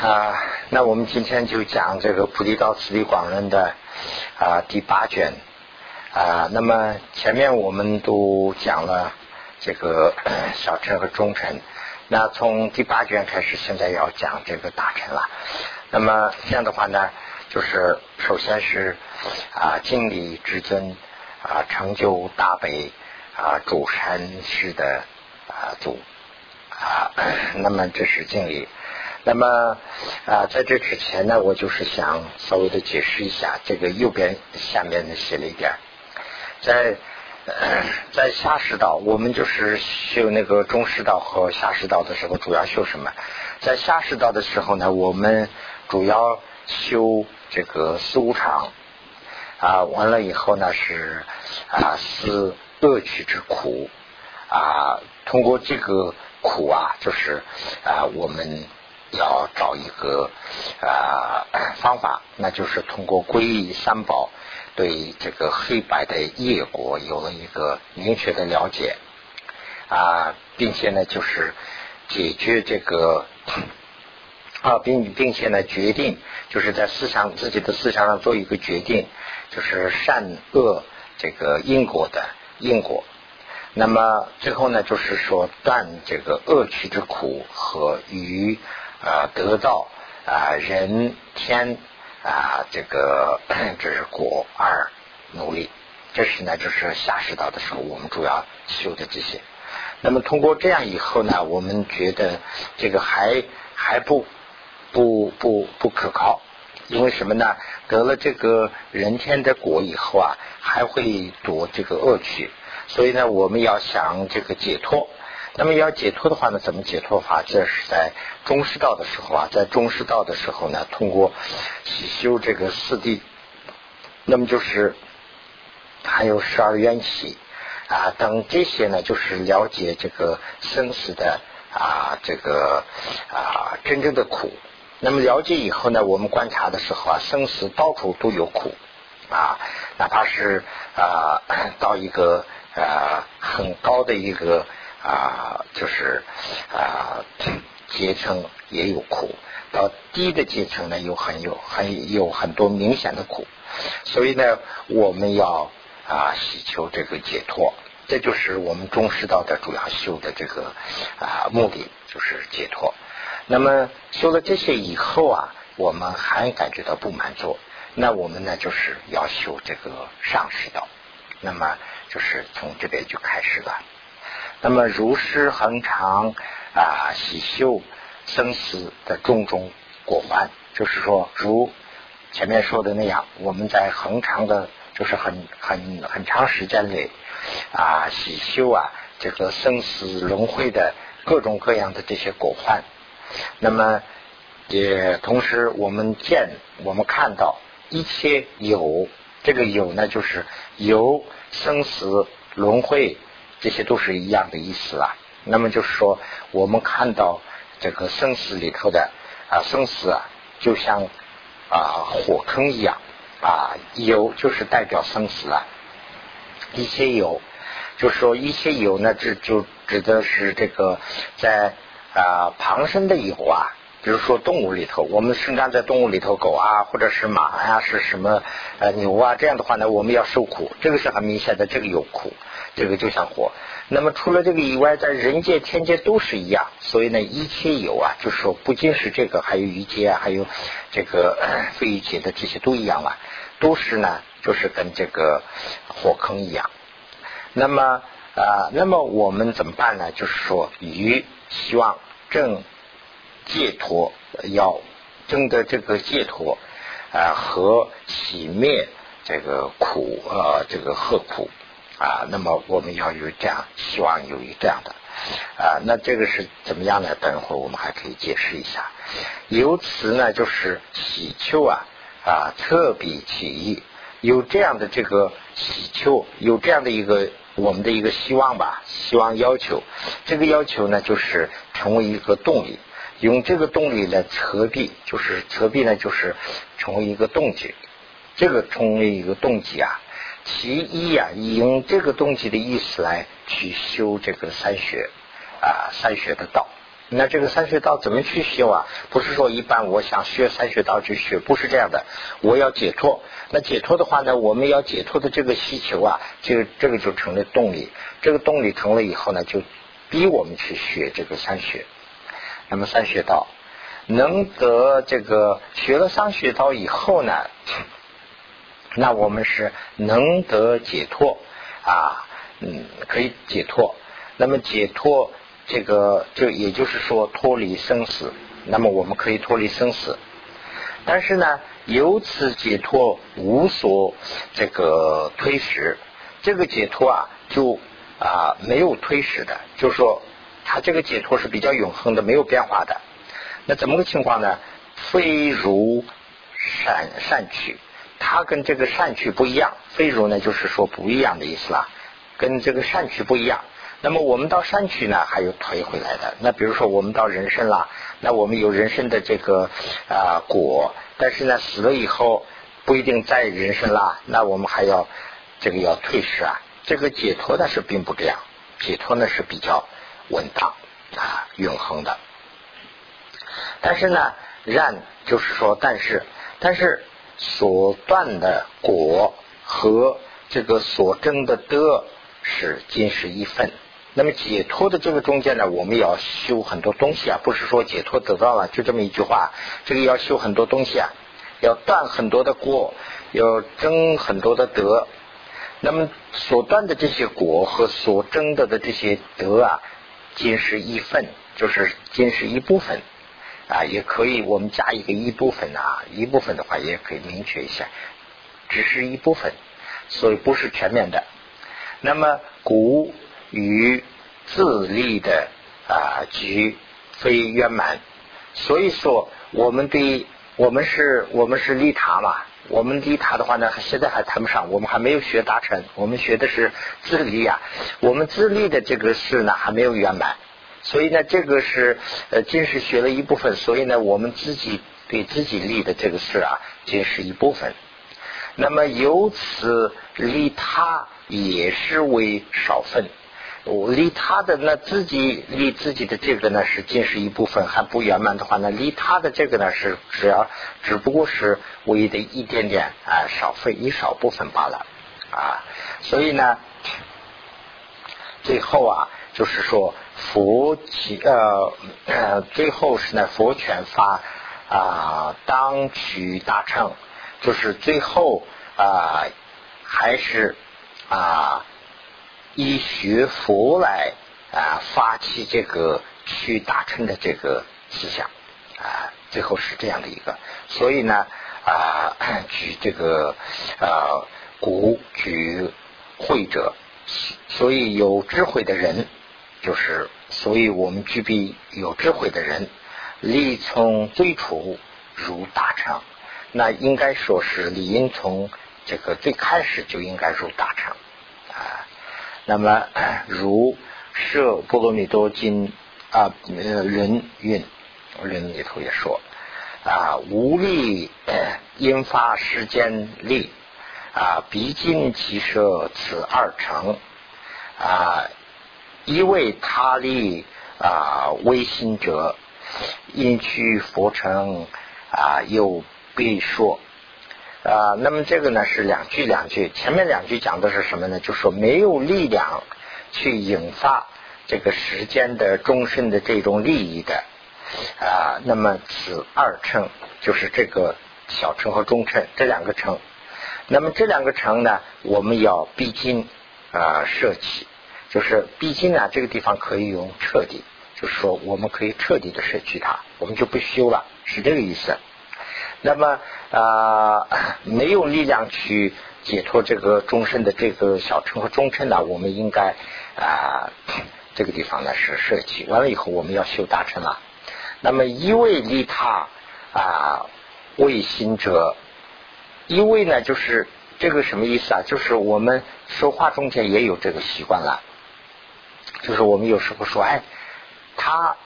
啊，那我们今天就讲这个《菩提道次第广论》的啊第八卷啊。那么前面我们都讲了这个小乘和中乘，那从第八卷开始，现在要讲这个大乘了。那么这样的话呢，就是首先是啊敬礼至尊啊成就大悲啊主禅师的啊祖啊，那么这是敬礼。那么啊，在这之前呢，我就是想稍微的解释一下，这个右边下面的写了一点，在在下士道，我们就是修那个中士道和下士道的时候，主要修什么？在下士道的时候呢，我们主要修这个四无常啊，完了以后呢是啊思恶趣之苦啊，通过这个苦啊，就是啊我们。要找一个啊方法，那就是通过皈依三宝，对这个黑白的业果有了一个明确的了解啊，并且呢，就是解决这个啊，并并且呢，决定就是在思想自己的思想上做一个决定，就是善恶这个因果的因果。那么最后呢，就是说断这个恶趣之苦和与。啊，得到啊人天啊这个 这是果而努力，这是呢就是下世道的时候我们主要修的这些。那么通过这样以后呢，我们觉得这个还还不不不不可靠，因为什么呢？得了这个人天的果以后啊，还会夺这个恶趣，所以呢，我们要想这个解脱。那么要解脱的话呢？怎么解脱法？这是在中师道的时候啊，在中师道的时候呢，通过修这个四谛，那么就是还有十二缘起啊等这些呢，就是了解这个生死的啊这个啊真正的苦。那么了解以后呢，我们观察的时候啊，生死到处都有苦啊，哪怕是啊到一个啊很高的一个。啊，就是啊，阶层也有苦，到低的阶层呢，有很有很有很多明显的苦，所以呢，我们要啊，祈求这个解脱，这就是我们中师道的主要修的这个啊目的，就是解脱。那么修了这些以后啊，我们还感觉到不满足，那我们呢，就是要修这个上师道，那么就是从这边就开始了。那么如是恒常啊，喜修生死的种种果环，就是说，如前面说的那样，我们在恒常的，就是很很很长时间里啊，喜修啊，这个生死轮回的各种各样的这些果环。那么也同时，我们见，我们看到一切有，这个有呢，就是由生死轮回。这些都是一样的意思啊。那么就是说，我们看到这个生死里头的啊，生死啊，就像啊火坑一样啊，有就是代表生死啊。一些有，就是说一些有呢，这就指的是这个在啊旁生的有啊，比如说动物里头，我们生长在动物里头，狗啊，或者是马呀，是什么呃牛啊，这样的话呢，我们要受苦，这个是很明显的，这个有苦。这个就像火，那么除了这个以外，在人界、天界都是一样。所以呢，一切有啊，就是说不仅是这个，还有一界啊，还有这个非一界的这些都一样啊，都是呢，就是跟这个火坑一样。那么啊，那么我们怎么办呢？就是说，于希望正解脱，要争得这个解脱啊，和洗灭这个苦啊，这个何苦？啊，那么我们要有这样，希望有一这样的啊，那这个是怎么样呢？等一会儿我们还可以解释一下。由此呢，就是祈求啊啊，特别起意，有这样的这个祈求，有这样的一个我们的一个希望吧，希望要求。这个要求呢，就是成为一个动力，用这个动力来侧壁，就是侧壁呢，就是成为一个动机。这个成为一个动机啊。其一呀，用这个东西的意思来去修这个三学啊，三学的道那这个三学道怎么去修啊？不是说一般我想学三学道就学，不是这样的。我要解脱，那解脱的话呢，我们要解脱的这个需求啊，就这个就成了动力。这个动力成了以后呢，就逼我们去学这个三学。那么三学道能得这个学了三学道以后呢，那我们是能得解脱啊，嗯，可以解脱。那么解脱。这个就也就是说脱离生死，那么我们可以脱离生死，但是呢，由此解脱无所这个推使，这个解脱啊就啊没有推使的，就是说它这个解脱是比较永恒的，没有变化的。那怎么个情况呢？非如善善趣，它跟这个善趣不一样。非如呢，就是说不一样的意思啦，跟这个善趣不一样。那么我们到山区呢，还有退回来的。那比如说我们到人参啦，那我们有人参的这个啊果，但是呢死了以后不一定在人参啦，那我们还要这个要退失啊。这个解脱呢是并不这样，解脱呢是比较稳当啊永恒的。但是呢，然就是说，但是但是所断的果和这个所争的德是今世一份。那么解脱的这个中间呢，我们要修很多东西啊，不是说解脱得到了就这么一句话，这个要修很多东西啊，要断很多的过，要争很多的德。那么所断的这些果和所争的的这些德啊，仅是一份，就是仅是一部分啊，也可以我们加一个一部分啊，一部分的话也可以明确一下，只是一部分，所以不是全面的。那么古。与自利的啊局非圆满，所以说我们对我们是我们是利他嘛，我们利他的话呢，现在还谈不上，我们还没有学大成，我们学的是自利呀，我们自利的这个事呢还没有圆满，所以呢这个是呃仅是学了一部分，所以呢我们自己对自己利的这个事啊仅是一部分，那么由此利他也是为少分。我离他的那自己离自己的这个呢是尽是一部分还不圆满的话呢，离他的这个呢是只要只不过是唯一的一点点啊少费一少部分罢了啊，所以呢，最后啊就是说佛起呃 呃最后是呢佛权发啊当取大乘，就是最后啊还是啊。以学佛来啊发起这个去大乘的这个思想。啊，最后是这样的一个，所以呢啊 举这个啊古举会者，所以有智慧的人就是，所以我们具备有智慧的人，力从最初入大乘，那应该说是理应从这个最开始就应该入大乘啊。那么，如《摄波罗蜜多经》啊，呃，人运人里头也说啊，无力引发世间力啊，毕竟其舍此二成啊，一为他力啊，微心者因屈佛成啊，又必说。啊，那么这个呢是两句两句，前面两句讲的是什么呢？就说没有力量去引发这个时间的终身的这种利益的啊，那么此二乘就是这个小乘和中乘这两个乘，那么这两个乘呢，我们要必经啊舍弃，就是毕竟呢这个地方可以用彻底，就是说我们可以彻底的舍弃它，我们就不修了，是这个意思。那么啊，没有力量去解脱这个终身的这个小乘和中乘呢，我们应该啊，这个地方呢是舍弃。完了以后，我们要修大乘了。那么一味利他啊，为心者，一味呢就是这个什么意思啊？就是我们说话中间也有这个习惯了，就是我们有时候说，哎，他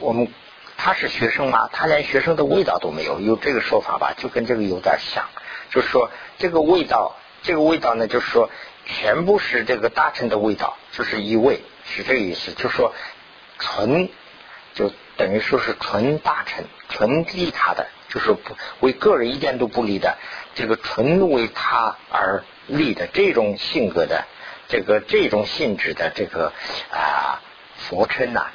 我们。他是学生吗？他连学生的味道都没有，有这个说法吧？就跟这个有点像，就是说这个味道，这个味道呢，就是说全部是这个大臣的味道，就是一味，是这个意思。就是说纯就等于说是纯大臣、纯利他的，就是不为个人一点都不利的，这个纯为他而立的这种性格的，这个这种性质的这个啊佛称呐，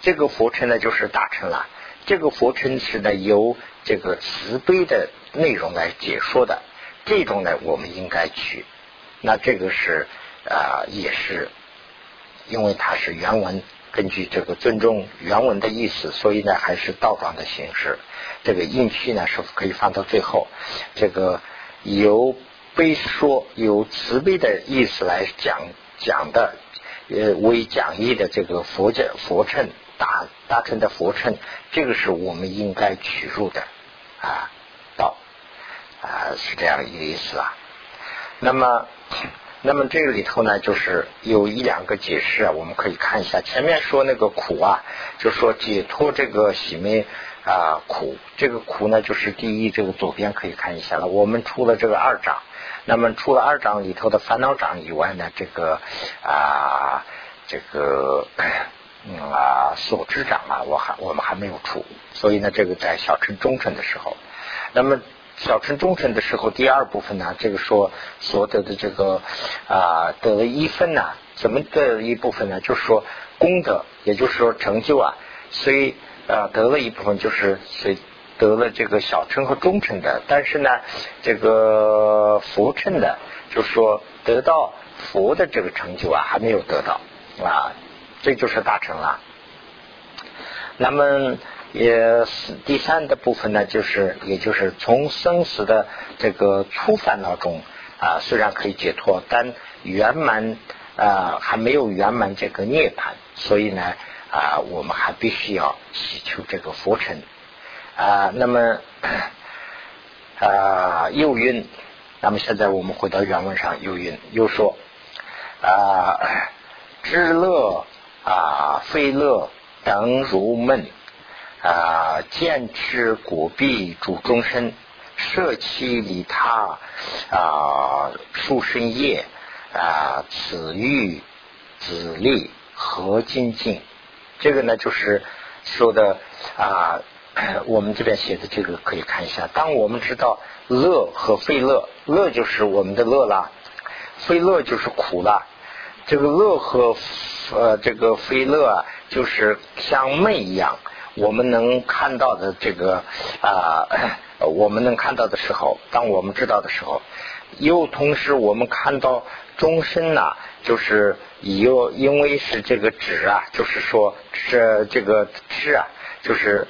这个佛称呢就是大乘了。这个佛称是呢由这个慈悲的内容来解说的，这种呢我们应该去。那这个是啊也是，因为它是原文，根据这个尊重原文的意思，所以呢还是倒装的形式。这个印序呢是可以放到最后。这个由悲说有慈悲的意思来讲讲的，呃为讲义的这个佛教佛称。大大乘的佛称，这个是我们应该取入的啊道啊是这样一个意思啊。那么，那么这个里头呢，就是有一两个解释啊，我们可以看一下。前面说那个苦啊，就说解脱这个喜灭啊苦，这个苦呢，就是第一，这个左边可以看一下了。我们出了这个二章，那么除了二章里头的烦恼章以外呢，这个啊这个。嗯啊，所知长啊，我还我们还没有出，所以呢，这个在小乘中乘的时候，那么小乘中乘的时候，第二部分呢，这个说所得的这个啊得了一分呢，怎么得了一部分呢？就是说功德，也就是说成就啊，所以啊得了一部分，就是随得了这个小乘和中乘的，但是呢，这个佛乘的，就是说得到佛的这个成就啊，还没有得到啊。这就是大成了。那么也第三的部分呢，就是也就是从生死的这个粗烦恼中啊，虽然可以解脱，但圆满啊还没有圆满这个涅槃，所以呢啊，我们还必须要祈求这个佛成啊。那么啊又云，那么现在我们回到原文上，又云又说啊知乐。啊，非乐等如梦啊，见之果必主终身，舍弃利他啊，树生业啊，此欲子力何精进？这个呢，就是说的啊，我们这边写的这个可以看一下。当我们知道乐和非乐，乐就是我们的乐啦，非乐就是苦啦。这个乐和呃，这个非乐啊，就是像梦一样，我们能看到的这个啊，我们能看到的时候，当我们知道的时候，又同时我们看到终身呐，就是有因为是这个纸啊，就是说是这个吃啊，就是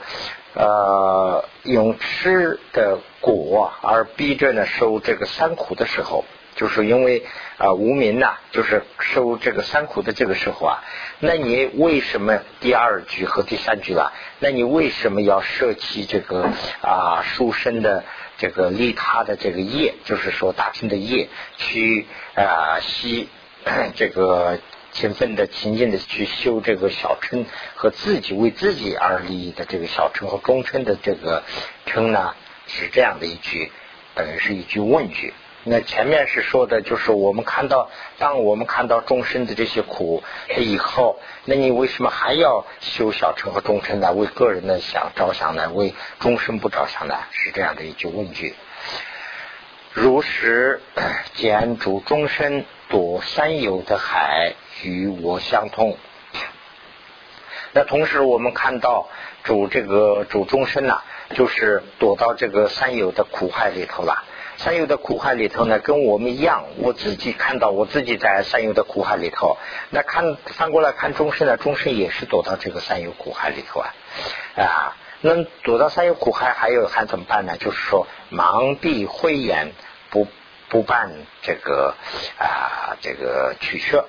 呃用吃的果而逼着呢受这个三苦的时候。就是因为啊无名呐，就是受这个三苦的这个时候啊，那你为什么第二句和第三句啊？那你为什么要舍弃这个啊书生的这个利他的这个业？就是说大清的业，去啊吸 这个勤奋的、勤劲的去修这个小乘和自己为自己而利益的这个小乘和中乘的这个称呢？是这样的一句，等于是一句问句。那前面是说的，就是我们看到，当我们看到众生的这些苦以后，那你为什么还要修小乘和众生呢？为个人的想着想呢？为众生不着想呢？是这样的一句问句。如是见 主众生躲三有的海，与我相通。那同时我们看到主这个主众生呐，就是躲到这个三有的苦海里头了。三有的苦海里头呢，跟我们一样，我自己看到我自己在三有的苦海里头，那看翻过来看众生呢，众生也是躲到这个三有苦海里头啊啊，那躲到三有苦海还有还怎么办呢？就是说盲闭慧眼，不不办这个啊这个取舍，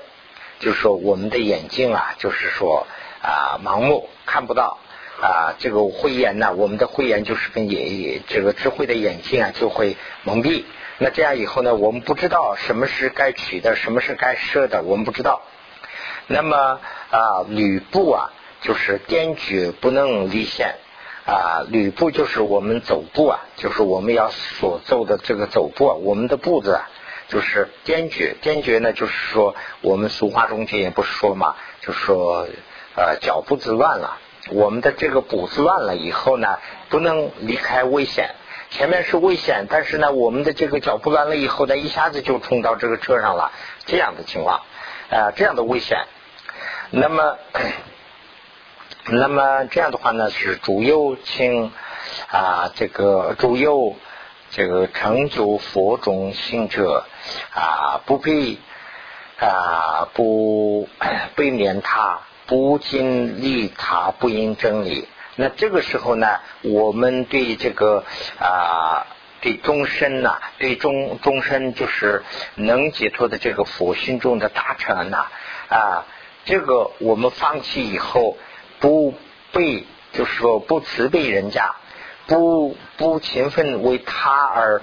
就是说我们的眼睛啊，就是说啊盲目看不到。啊，这个慧眼呢，我们的慧眼就是跟眼这个智慧的眼睛啊，就会蒙蔽。那这样以后呢，我们不知道什么是该取的，什么是该舍的，我们不知道。那么啊，吕布啊，就是颠绝不能离线啊。吕布就是我们走步啊，就是我们要所走的这个走步，啊，我们的步子啊，就是颠绝。颠绝呢，就是说我们俗话中间也不是说嘛，就说呃脚步子乱了。我们的这个步子乱了以后呢，不能离开危险。前面是危险，但是呢，我们的这个脚步乱了以后呢，一下子就冲到这个车上了，这样的情况，啊，这样的危险。那么，那么这样的话呢，是主右倾啊，这个主右这个成就佛中行者啊，不必啊，不被免他，不尽利他，不应真理。那这个时候呢，我们对这个啊，对终身呐，对终终身就是能解脱的这个佛心中的大乘呐啊，这个我们放弃以后，不被就是说不慈悲人家，不不勤奋为他而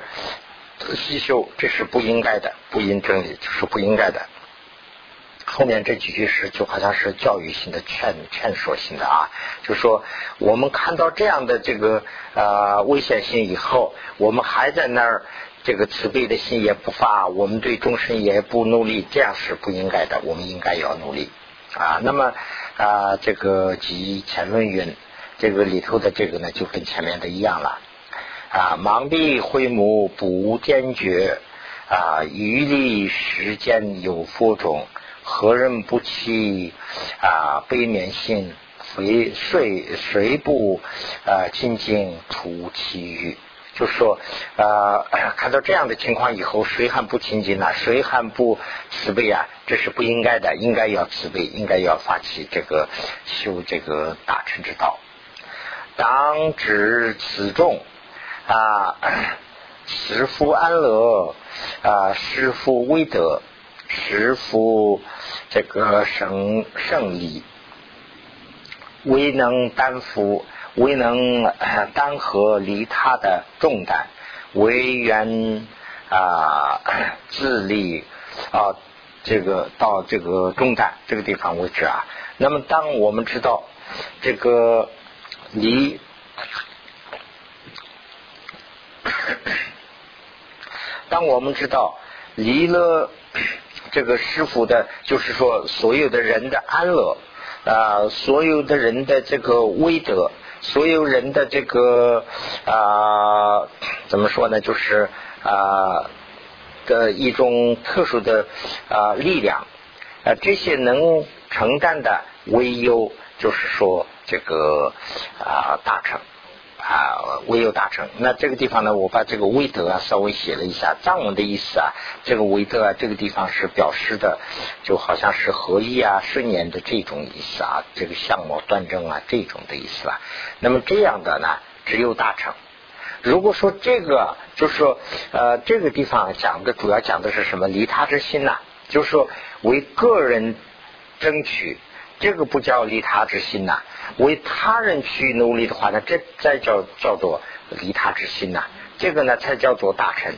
吸修，这是不应该的，不应真理，就是不应该的。后面这几句诗就好像是教育性的、劝劝说性的啊，就说我们看到这样的这个呃危险性以后，我们还在那儿这个慈悲的心也不发，我们对众生也不努力，这样是不应该的。我们应该要努力啊。那么啊，这个及前论云，这个里头的这个呢，就跟前面的一样了啊。盲闭慧目不坚决啊，余力时间有佛种。何人不弃啊？悲悯心，谁谁谁不啊？清净除其欲，就说啊，看到这样的情况以后，谁还不清净呢？谁还不慈悲啊？这是不应该的，应该要慈悲，应该要发起这个修这个大乘之道。当知此众啊，师父安乐啊，师父威德。师父这个胜胜利，未能担负，未能担荷利他的重担，唯愿啊 自立啊这个到这个重担这个地方为止啊。那么，当我们知道这个离，当我们知道离了。这个师傅的，就是说所有的人的安乐啊，所有的人的这个威德，所有人的这个啊，怎么说呢？就是啊的一种特殊的啊力量啊，这些能承担的，唯有就是说这个啊大成。啊，唯有大成。那这个地方呢，我把这个威德啊稍微写了一下。藏文的意思啊，这个威德啊，这个地方是表示的，就好像是合一啊、顺延的这种意思啊，这个相貌端正啊这种的意思啊。那么这样的呢，只有大成。如果说这个就是说，呃，这个地方讲的主要讲的是什么？利他之心呐，就是说为个人争取。这个不叫利他之心呐，为他人去努力的话呢，这再叫叫做利他之心呐，这个呢才叫做大成。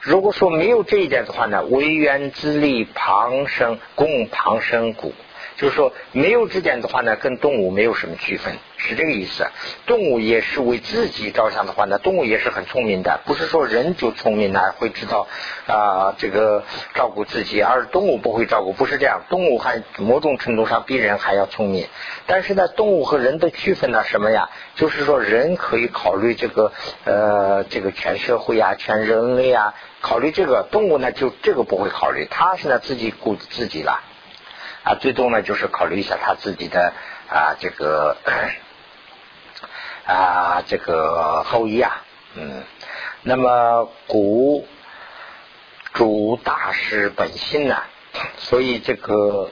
如果说没有这一点的话呢，为缘自利旁生，共旁生故。就是说，没有这点的话呢，跟动物没有什么区分，是这个意思。动物也是为自己着想的话呢，动物也是很聪明的，不是说人就聪明呢，会知道啊这个照顾自己，而动物不会照顾，不是这样。动物还某种程度上比人还要聪明，但是呢，动物和人的区分呢什么呀？就是说，人可以考虑这个呃这个全社会啊，全人类啊，考虑这个动物呢就这个不会考虑，它是呢自己顾自己了。啊，最终呢，就是考虑一下他自己的啊，这个啊，这个后裔啊，嗯，那么古主大师本心呢，所以这个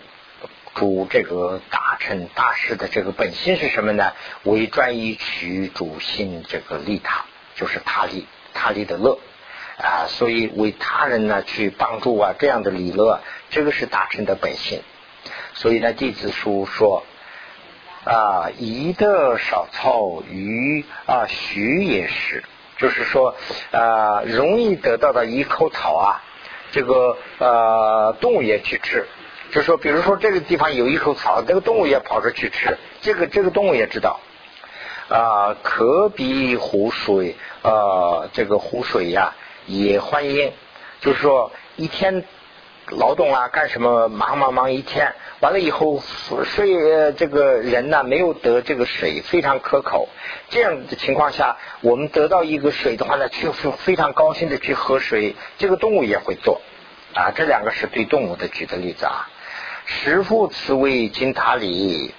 主这个大臣大师的这个本心是什么呢？为专一取主心，这个利他，就是他利他利的乐啊，所以为他人呢去帮助啊，这样的利乐，这个是大臣的本性。所以呢，弟子书说啊，宜得少草，鱼啊徐也是，就是说啊，容易得到的一口草啊，这个呃动物也去吃。就说，比如说这个地方有一口草，这个动物也跑着去吃。这个这个动物也知道啊，可比湖水啊，这个湖水呀也欢迎。就是说，一天劳动啊，干什么忙忙忙一天，完了以后水这个人呢没有得这个水非常可口，这样的情况下，我们得到一个水的话呢，去非常高兴的去喝水，这个动物也会做啊。这两个是对动物的举的例子啊。食父此为金塔里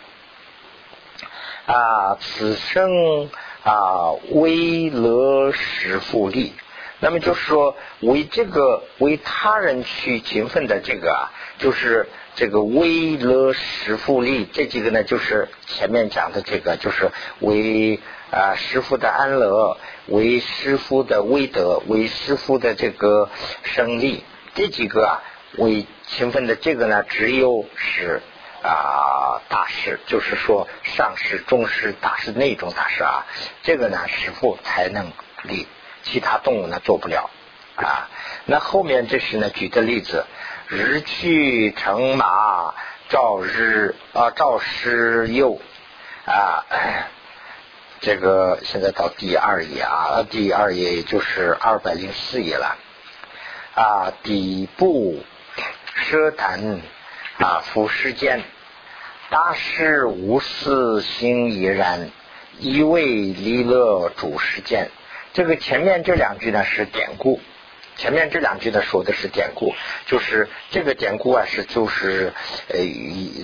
啊，此生啊为乐食父利。那么就是说，为这个为他人去勤奋的这个啊，就是这个为乐师傅利这几个呢，就是前面讲的这个，就是为啊师傅的安乐，为师傅的威德，为师傅的这个胜利，这几个啊为勤奋的这个呢，只有是啊大师，就是说上师、中师、大师那种大师啊，这个呢师傅才能立。其他动物呢做不了啊。那后面这是呢举的例子：日去乘马，照日啊照师右啊。这个现在到第二页啊，第二页也就是二百零四页了啊。底部奢谈啊，俯世间，大师无私心已然，一味离乐主世间。这个前面这两句呢是典故，前面这两句呢说的是典故，就是这个典故啊是就是呃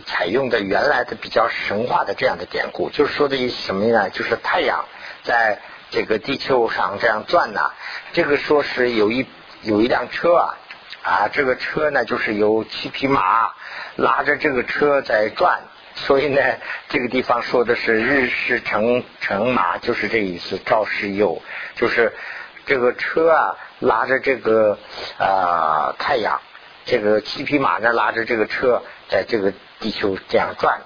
采用的原来的比较神话的这样的典故，就是说的一什么呢？就是太阳在这个地球上这样转呐，这个说是有一有一辆车啊啊，这个车呢就是有七匹马拉着这个车在转。所以呢，这个地方说的是日是乘乘马，就是这意思。赵氏右，就是这个车啊，拉着这个啊太阳，这个七匹马呢拉着这个车，在这个地球这样转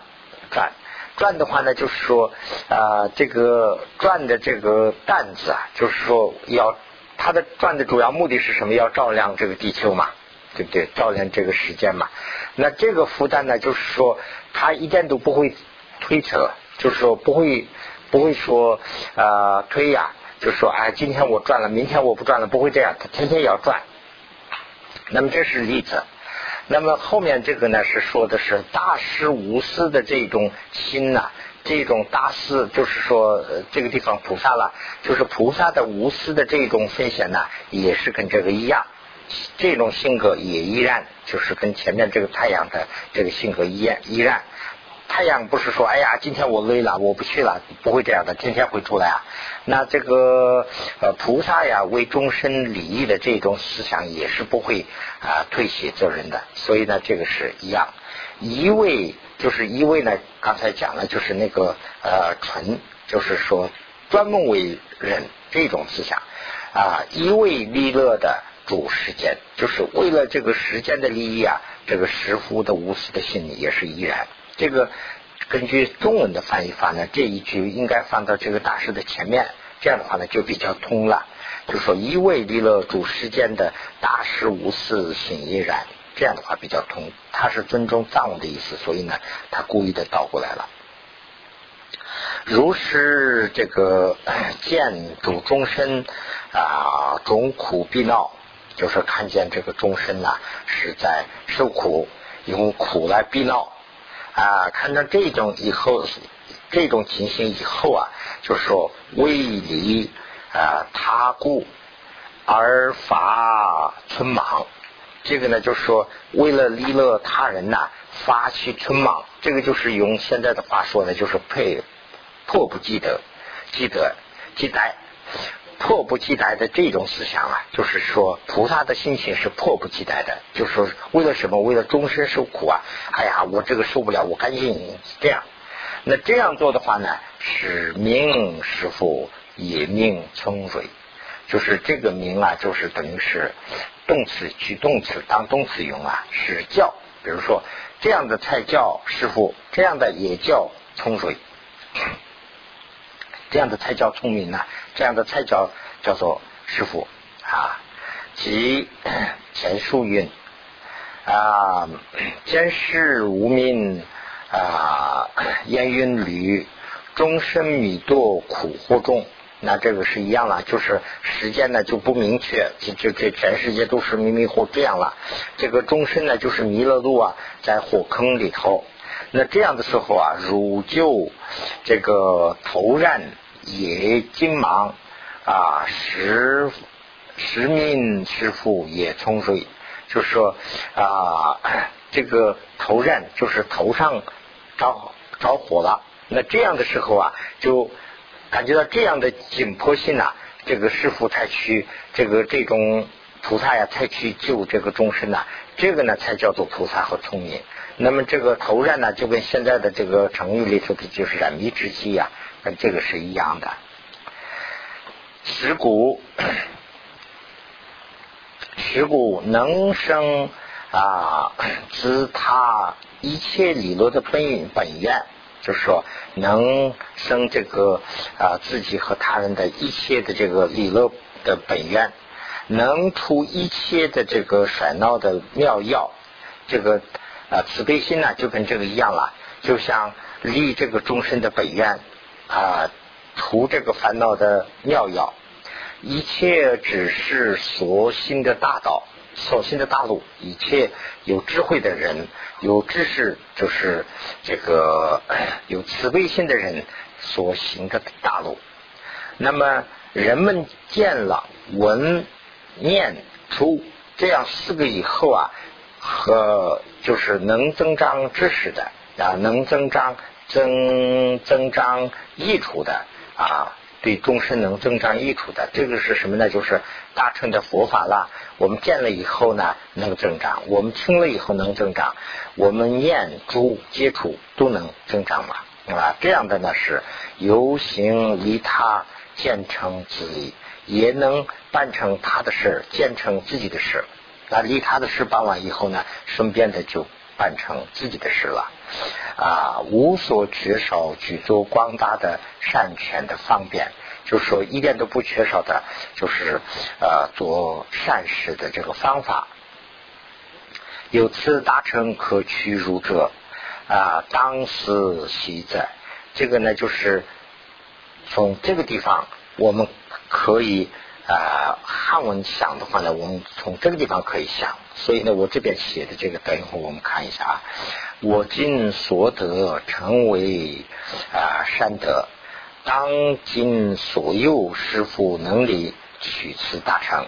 转转的话呢，就是说啊，这个转的这个担子啊，就是说要它的转的主要目的是什么？要照亮这个地球嘛。对不对？照亮这个时间嘛，那这个负担呢，就是说他一点都不会推测，就是说不会不会说呃推呀，就是说哎，今天我赚了，明天我不赚了，不会这样，他天天要赚。那么这是例子。那么后面这个呢，是说的是大师无私的这种心呐，这种大师就是说这个地方菩萨了，就是菩萨的无私的这种分享呢，也是跟这个一样。这种性格也依然就是跟前面这个太阳的这个性格一样，依然太阳不是说哎呀今天我累了我不去了，不会这样的，天天会出来啊。那这个呃菩萨呀为终身利益的这种思想也是不会啊推卸责任的，所以呢这个是一样。一味就是一味呢，刚才讲了就是那个呃纯，就是说专门为人这种思想啊一味利乐的。主时间，就是为了这个时间的利益啊，这个师傅的无私的心也是依然。这个根据中文的翻译法呢，这一句应该放到这个大师的前面，这样的话呢就比较通了。就说一味利乐主时间的大师无私心依然，这样的话比较通。他是尊重藏文的意思，所以呢他故意的倒过来了。如是这个见主终身啊，种苦必闹。就是看见这个众生呐是在受苦，用苦来逼闹啊！看到这种以后，这种情形以后啊，就是说为离啊他故而发春莽。这个呢，就是说为了利乐他人呐，发起春莽。这个就是用现在的话说呢，就是配迫不及得，记得记待。迫不及待的这种思想啊，就是说菩萨的心情是迫不及待的，就是说为了什么？为了终身受苦啊！哎呀，我这个受不了，我赶紧这样。那这样做的话呢，使命师傅也命聪蕊，就是这个名啊，就是等于是动词取动词当动词用啊，使教。比如说这样的才叫师傅，这样的也叫聪蕊。这样的才叫聪明呢，这样的才叫叫做师傅啊。即前述云啊，监视无名啊，烟云旅，终身米堕苦惑众那这个是一样了，就是时间呢就不明确，就就这全世界都是迷迷糊这样了。这个终身呢就是弥勒路啊，在火坑里头。那这样的时候啊，汝就这个头染也金芒啊，十十命师傅也冲水，就是说啊，这个头染就是头上着着火了。那这样的时候啊，就。感觉到这样的紧迫性啊，这个师傅才去这个这种菩萨呀，才去救这个众生呐，这个呢才叫做菩萨和聪明。那么这个头染呢，就跟现在的这个成语里头的就是染迷之机呀，跟这个是一样的。持骨，持骨能生啊，自他一切理论的本本源。就是说，能生这个啊自己和他人的一切的这个理乐的本源，能出一切的这个甩闹的妙药，这个啊慈悲心呢就跟这个一样了，就像立这个终身的本愿啊，除这个烦恼的妙药，一切只是所心的大道。所行的大路，一切有智慧的人，有知识，就是这个有慈悲心的人所行的大路。那么人们见了闻念出这样四个以后啊，和就是能增长知识的啊，能增长增增长益处的啊。对终身能增长益处的，这个是什么呢？就是大乘的佛法啦。我们见了以后呢，能增长；我们听了以后能增长；我们念、诸接触都能增长嘛，啊，这样的呢是游行离他建成自己，也能办成他的事，建成自己的事。那离他的事办完以后呢，顺便的就办成自己的事了。啊，无所缺少，举足光大的善权的方便，就是说一点都不缺少的，就是呃做善事的这个方法。有此达成可取入者啊，当思习在。这个呢，就是从这个地方我们可以。啊，汉文想的话呢，我们从这个地方可以想，所以呢，我这边写的这个，等一会儿我们看一下啊。我今所得成为啊善德，当今所有师傅能力取此大成。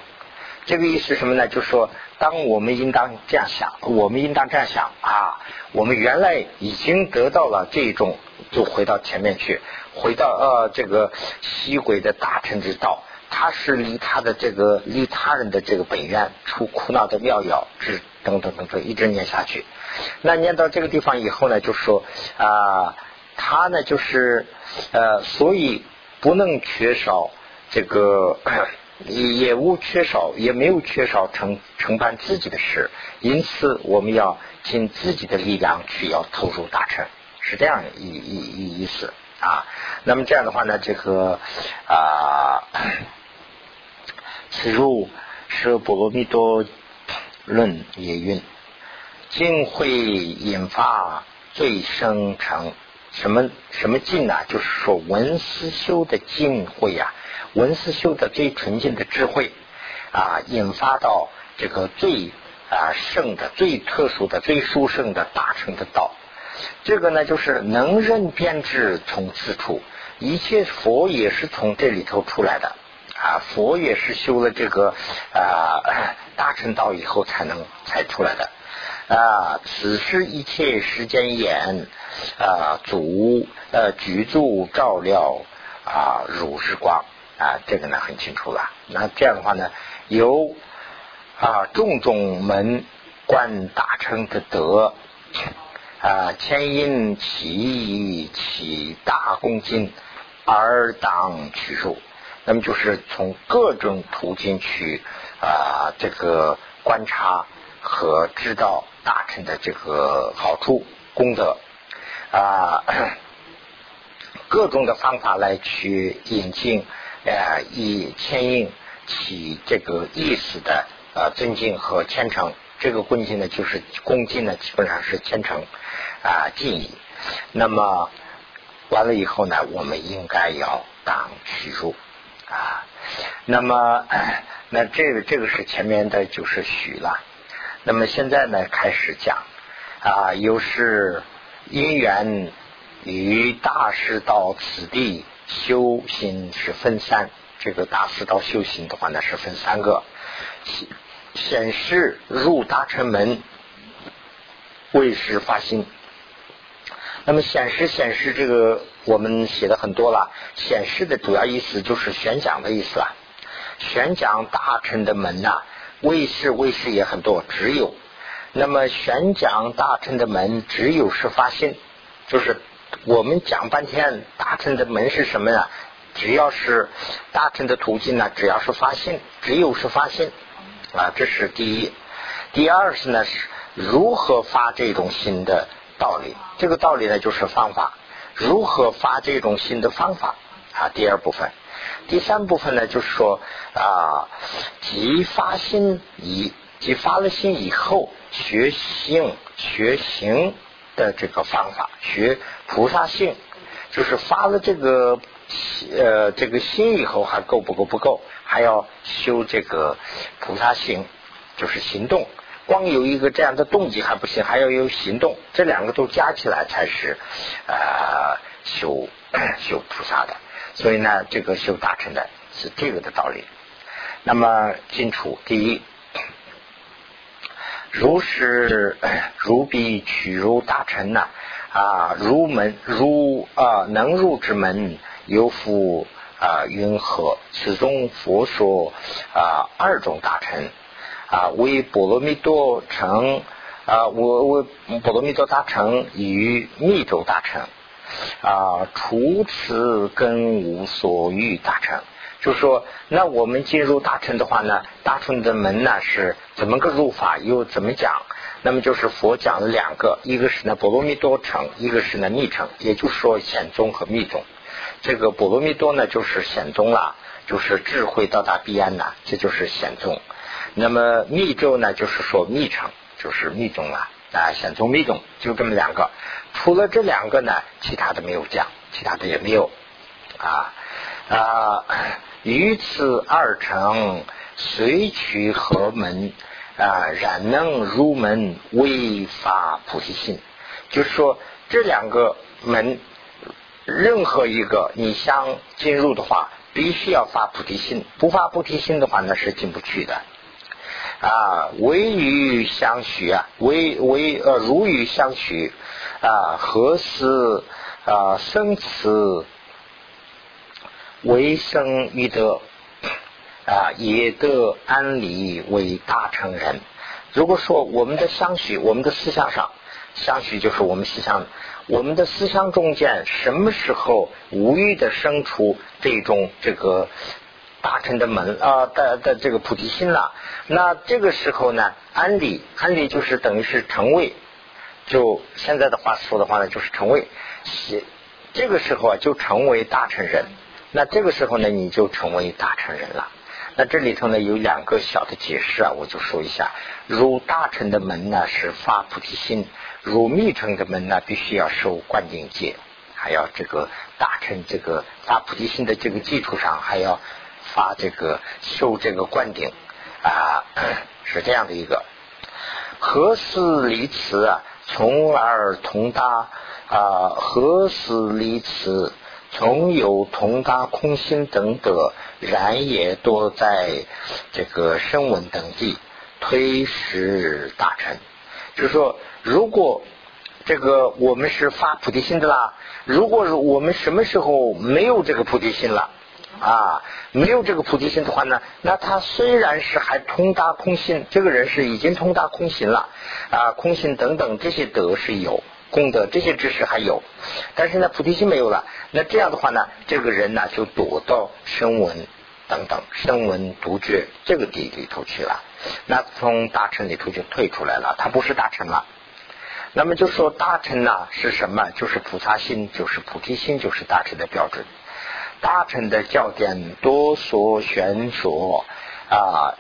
这个意思什么呢？就是说，当我们应当这样想，我们应当这样想啊，我们原来已经得到了这种，就回到前面去，回到呃这个西轨的大成之道。他是离他的这个离他人的这个本愿出苦恼的妙药，是等等等等，一直念下去。那念到这个地方以后呢，就说啊，他呢就是呃，所以不能缺少这个，也无缺少，也没有缺少承承办自己的事。因此，我们要尽自己的力量去要投入大成，是这样一一一意思啊。那么这样的话呢，这个啊。此入是波罗蜜多论也云，尽会引发最生成什么什么尽呢？就是说文思修的尽会呀，文思修的最纯净的智慧啊，引发到这个最啊圣的、最特殊的、最殊胜的大成的道。这个呢，就是能人编织从此处，一切佛也是从这里头出来的。啊，佛也是修了这个啊 大乘道以后才能才出来的啊。此时一切时间眼啊，足呃居住照料啊，如是光啊，这个呢很清楚了。那这样的话呢，由啊种种门观大乘的德啊，牵引起起大恭敬而当取入。那么就是从各种途径去啊，这个观察和知道大臣的这个好处功德啊，各种的方法来去引进呃，以牵引起这个意思的呃尊敬和虔诚。这个恭敬呢，就是恭敬呢，基本上是虔诚啊敬意。那么完了以后呢，我们应该要当取入。啊。那么，那这个这个是前面的就是许了。那么现在呢，开始讲啊，又是因缘与大师到此地修行是分三。这个大师到修行的话呢，是分三个。显显示入大乘门为师发心。那么显示显示这个我们写的很多了。显示的主要意思就是宣讲的意思啊。宣讲大臣的门呐，卫士卫士也很多，只有那么宣讲大臣的门，只有是发心，就是我们讲半天大臣的门是什么呀？只要是大臣的途径呢，只要是发心，只有是发心。啊，这是第一。第二是呢，是如何发这种新的道理？这个道理呢，就是方法。如何发这种新的方法？啊，第二部分。第三部分呢，就是说啊，即发心以即发了心以后，学性学行的这个方法，学菩萨性，就是发了这个呃这个心以后还够不够？不够。还要修这个菩萨行，就是行动。光有一个这样的动机还不行，还要有行动，这两个都加起来才是呃修 修菩萨的。所以呢，这个修大乘的是这个的道理。那么清楚，第一，如是 如彼取如大乘呢啊，如门如啊能入之门有福。啊，云何？此中佛说啊，二种大乘啊，为波罗蜜多乘啊，我为波罗蜜多大乘与密咒大乘啊，除此根无所欲大乘。就说，那我们进入大乘的话呢，大乘的门呢是怎么个入法？又怎么讲？那么就是佛讲了两个，一个是呢波罗蜜多乘，一个是呢密乘，也就是说显宗和密宗。这个波罗蜜多呢，就是显宗了，就是智慧到达彼岸呐，这就是显宗。那么密咒呢，就是说密乘，就是密宗了啊，显宗密宗就这么两个。除了这两个呢，其他的没有讲，其他的也没有啊啊。于此二乘随取何门啊，然能入门为发菩提心，就是说这两个门。任何一个你想进入的话，必须要发菩提心，不发菩提心的话，那是进不去的。啊，唯与相许啊，唯唯呃如与相许啊，何时啊生此为生于德啊，也得安理为大成人。如果说我们的相许，我们的思想上相许就是我们思想。我们的思想中间什么时候无欲的生出这种这个大乘的门啊的的这个菩提心了？那这个时候呢，安理安理就是等于是成位，就现在的话说的话呢，就是成位。这个时候啊，就成为大乘人。那这个时候呢，你就成为大乘人了。那这里头呢有两个小的解释啊，我就说一下。入大乘的门呢是发菩提心。入密乘的门呢，必须要受灌顶戒，还要这个大乘这个发菩提心的这个基础上，还要发这个受这个灌顶啊，是这样的一个。何思离词啊，从而同达啊？何思离词，从有同达空心等得，然也多在这个声闻等地推使大乘，就是说。如果这个我们是发菩提心的啦，如果我们什么时候没有这个菩提心了啊，没有这个菩提心的话呢，那他虽然是还通达空心，这个人是已经通达空心了啊，空心等等这些德是有功德，这些知识还有，但是呢菩提心没有了，那这样的话呢，这个人呢就躲到声闻等等声闻独觉这个地里头去了，那从大乘里头就退出来了，他不是大乘了。那么就说大乘呐是什么？就是菩萨心，就是菩提心，就是大乘的标准。大乘的教典多所玄说啊，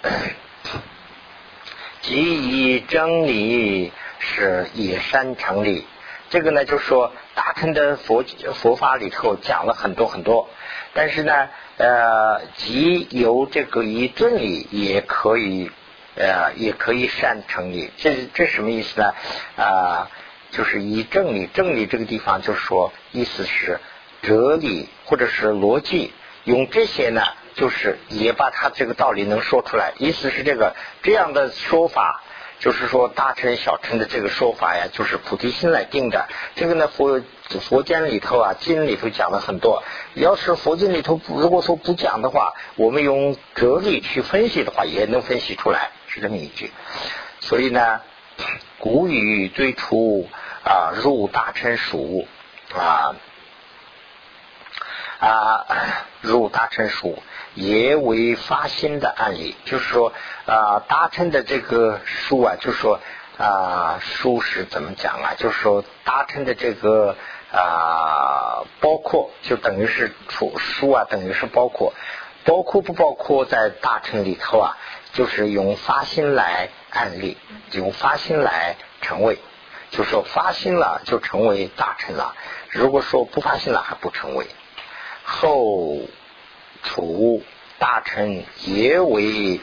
即以真理是野山成立，这个呢，就说大乘的佛佛法里头讲了很多很多，但是呢，呃，即由这个以真理也可以，呃，也可以善成立。这这什么意思呢？啊，就是以正理，正理这个地方就是说，意思是哲理或者是逻辑，用这些呢，就是也把他这个道理能说出来。意思是这个这样的说法。就是说大乘小乘的这个说法呀，就是菩提心来定的。这个呢，佛佛经里头啊，经里头讲了很多。要是佛经里头如果说不讲的话，我们用哲理去分析的话，也能分析出来，是这么一句。所以呢，古语最初啊，入大乘属啊啊，入大乘书。也为发心的案例，就是说啊，大乘的这个书啊，就是说啊，书是怎么讲啊？就是说大乘的这个啊，包括就等于是出书啊，等于是包括，包括不包括在大乘里头啊？就是用发心来案例，用发心来成为，就说发心了就成为大乘了。如果说不发心了，还不成为后。楚大臣也为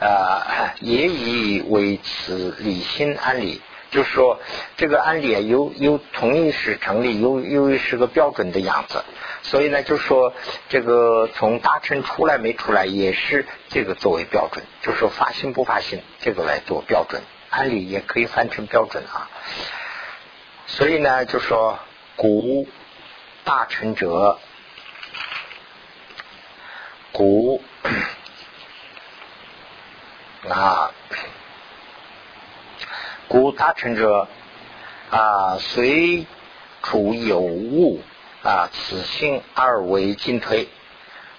啊，也以为此理心安理，就是说这个安理啊，有有同意是成立，有有是个标准的样子，所以呢，就说这个从大臣出来没出来，也是这个作为标准，就说发心不发心，这个来做标准，安理也可以翻成标准啊。所以呢，就说古大臣者。古啊，古大成者啊，随处有物啊，此心二为进退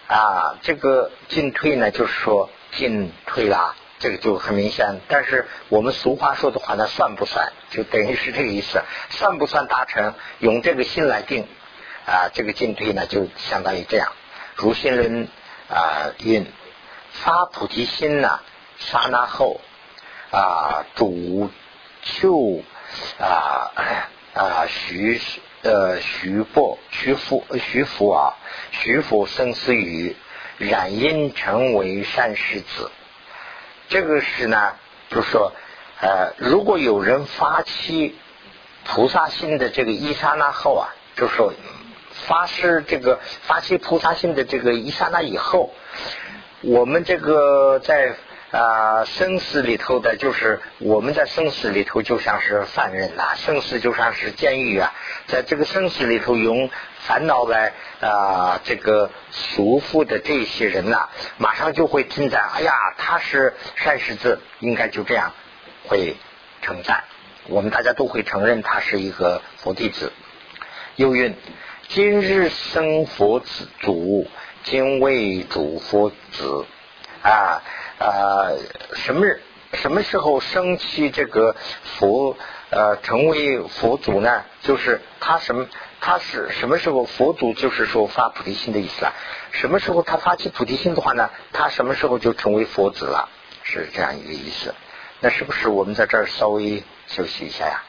啊。这个进退呢，就是说进退啦，这个就很明显。但是我们俗话说的话，那算不算？就等于是这个意思，算不算达成？用这个心来定啊，这个进退呢，就相当于这样。如心人。啊，因发菩提心呐，刹那后啊，主就啊啊徐呃徐伯徐福徐福啊，徐福生死语染因成为善世子。这个是呢，就是说呃，如果有人发起菩萨心的这个一刹那后啊，就说。发誓这个发起菩萨心的这个一刹那以后，我们这个在啊生死里头的，就是我们在生死里头就像是犯人呐，生死就像是监狱啊，在这个生死里头用烦恼来啊这个束缚的这些人呐，马上就会称赞，哎呀，他是善识子，应该就这样会称赞，我们大家都会承认他是一个佛弟子。又云。今日生佛子主，今为主佛子啊啊！什么什么时候升起这个佛呃成为佛祖呢？就是他什么？他是什么时候佛祖？就是说发菩提心的意思啊。什么时候他发起菩提心的话呢？他什么时候就成为佛子了？是这样一个意思。那是不是我们在这儿稍微休息一下呀？